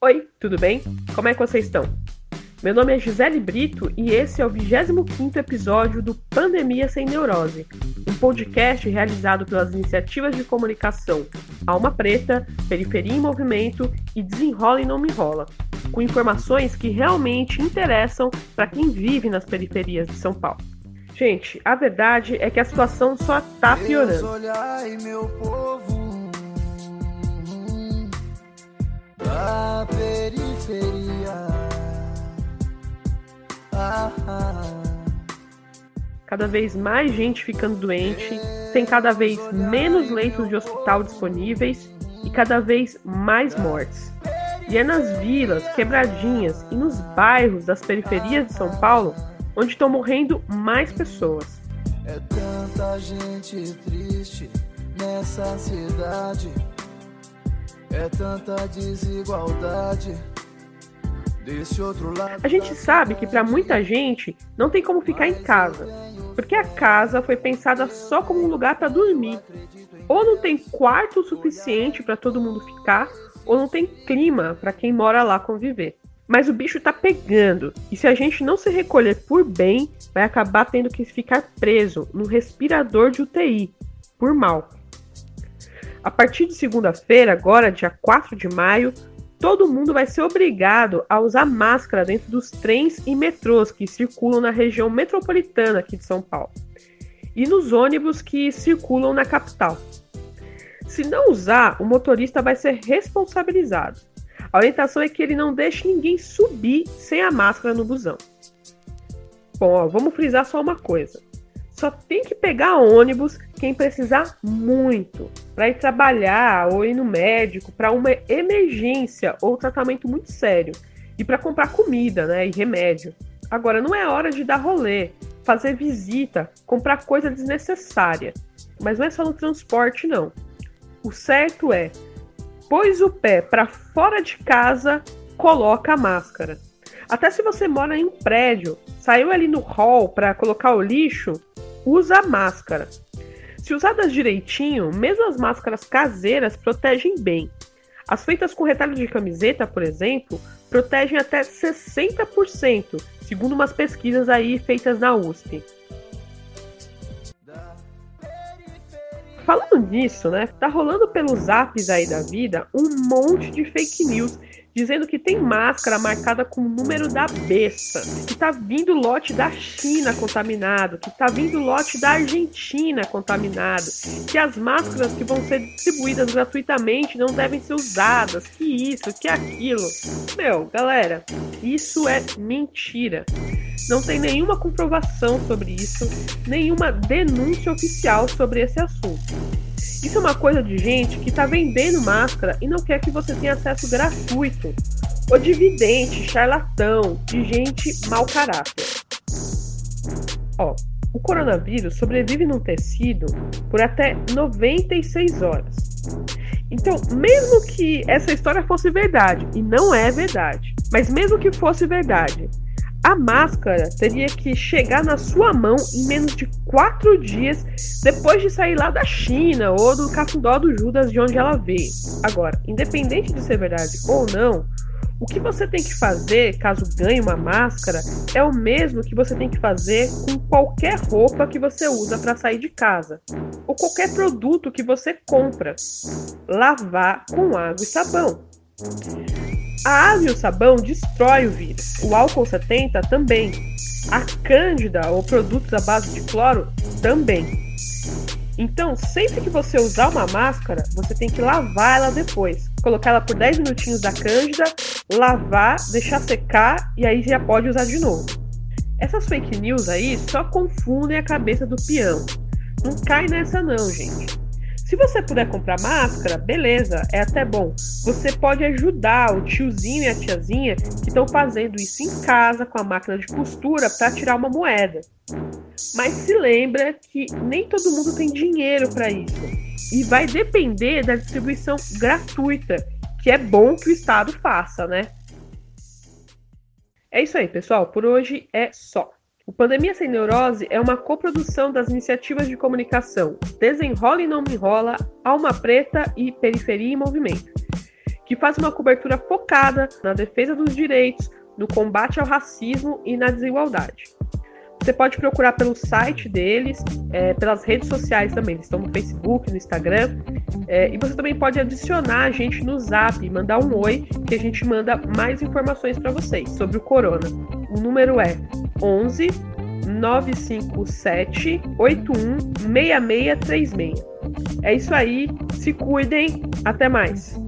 Oi, tudo bem? Como é que vocês estão? Meu nome é Gisele Brito e esse é o 25º episódio do Pandemia Sem Neurose, um podcast realizado pelas iniciativas de comunicação Alma Preta, Periferia em Movimento e Desenrola e Não Me Enrola, com informações que realmente interessam para quem vive nas periferias de São Paulo. Gente, a verdade é que a situação só está piorando. Da periferia. Ah, ah. Cada vez mais gente ficando doente, tem cada vez menos leitos de hospital disponíveis e cada vez mais mortes. E é nas vilas, quebradinhas e nos bairros das periferias de São Paulo onde estão morrendo mais pessoas. É tanta gente triste nessa cidade. É tanta desigualdade. Desse outro lado a gente sabe que para muita gente não tem como ficar em casa, porque a casa foi pensada só como um lugar para dormir. Ou não tem quarto suficiente para todo mundo ficar, ou não tem clima para quem mora lá conviver. Mas o bicho tá pegando, e se a gente não se recolher por bem, vai acabar tendo que ficar preso no respirador de UTI, por mal. A partir de segunda-feira, agora, dia 4 de maio, todo mundo vai ser obrigado a usar máscara dentro dos trens e metrôs que circulam na região metropolitana aqui de São Paulo e nos ônibus que circulam na capital. Se não usar, o motorista vai ser responsabilizado. A orientação é que ele não deixe ninguém subir sem a máscara no busão. Bom, ó, vamos frisar só uma coisa. Só tem que pegar ônibus quem precisar muito para ir trabalhar ou ir no médico para uma emergência ou tratamento muito sério e para comprar comida, né, e remédio. Agora não é hora de dar rolê, fazer visita, comprar coisa desnecessária. Mas não é só no transporte não. O certo é pôs o pé para fora de casa, coloca a máscara. Até se você mora em um prédio, saiu ali no hall para colocar o lixo, usa máscara. Se usadas direitinho, mesmo as máscaras caseiras protegem bem. As feitas com retalho de camiseta, por exemplo, protegem até 60%, segundo umas pesquisas aí feitas na USP. Falando nisso, né? Tá rolando pelos apps aí da vida um monte de fake news dizendo que tem máscara marcada com o número da besta, que tá vindo lote da China contaminado, que tá vindo lote da Argentina contaminado, que as máscaras que vão ser distribuídas gratuitamente não devem ser usadas, que isso, que aquilo. Meu, galera, isso é mentira. Não tem nenhuma comprovação sobre isso, nenhuma denúncia oficial sobre esse assunto. Isso é uma coisa de gente que está vendendo máscara e não quer que você tenha acesso gratuito. Ou de charlatão, de gente mau caráter. Ó, o coronavírus sobrevive num tecido por até 96 horas. Então, mesmo que essa história fosse verdade, e não é verdade, mas mesmo que fosse verdade, a máscara teria que chegar na sua mão em menos de quatro dias depois de sair lá da China ou do cafundó do Judas de onde ela veio. Agora, independente de ser verdade ou não, o que você tem que fazer caso ganhe uma máscara é o mesmo que você tem que fazer com qualquer roupa que você usa para sair de casa ou qualquer produto que você compra. Lavar com água e sabão. A água e o sabão destrói o vírus. O álcool 70 também. A cândida ou produtos à base de cloro também. Então, sempre que você usar uma máscara, você tem que lavar ela depois. Colocar ela por 10 minutinhos da cândida, lavar, deixar secar e aí já pode usar de novo. Essas fake news aí só confundem a cabeça do peão. Não cai nessa não, gente. Se você puder comprar máscara, beleza, é até bom. Você pode ajudar o tiozinho e a tiazinha que estão fazendo isso em casa com a máquina de costura para tirar uma moeda. Mas se lembra que nem todo mundo tem dinheiro para isso. E vai depender da distribuição gratuita, que é bom que o Estado faça, né? É isso aí, pessoal. Por hoje é só. O Pandemia Sem Neurose é uma coprodução das iniciativas de comunicação Desenrola e Não Me Enrola, Alma Preta e Periferia em Movimento, que faz uma cobertura focada na defesa dos direitos, no combate ao racismo e na desigualdade. Você pode procurar pelo site deles, é, pelas redes sociais também. Eles estão no Facebook, no Instagram. É, e você também pode adicionar a gente no Zap, mandar um oi, que a gente manda mais informações para vocês sobre o corona. O número é 11 957 81 6636. É isso aí, se cuidem, até mais.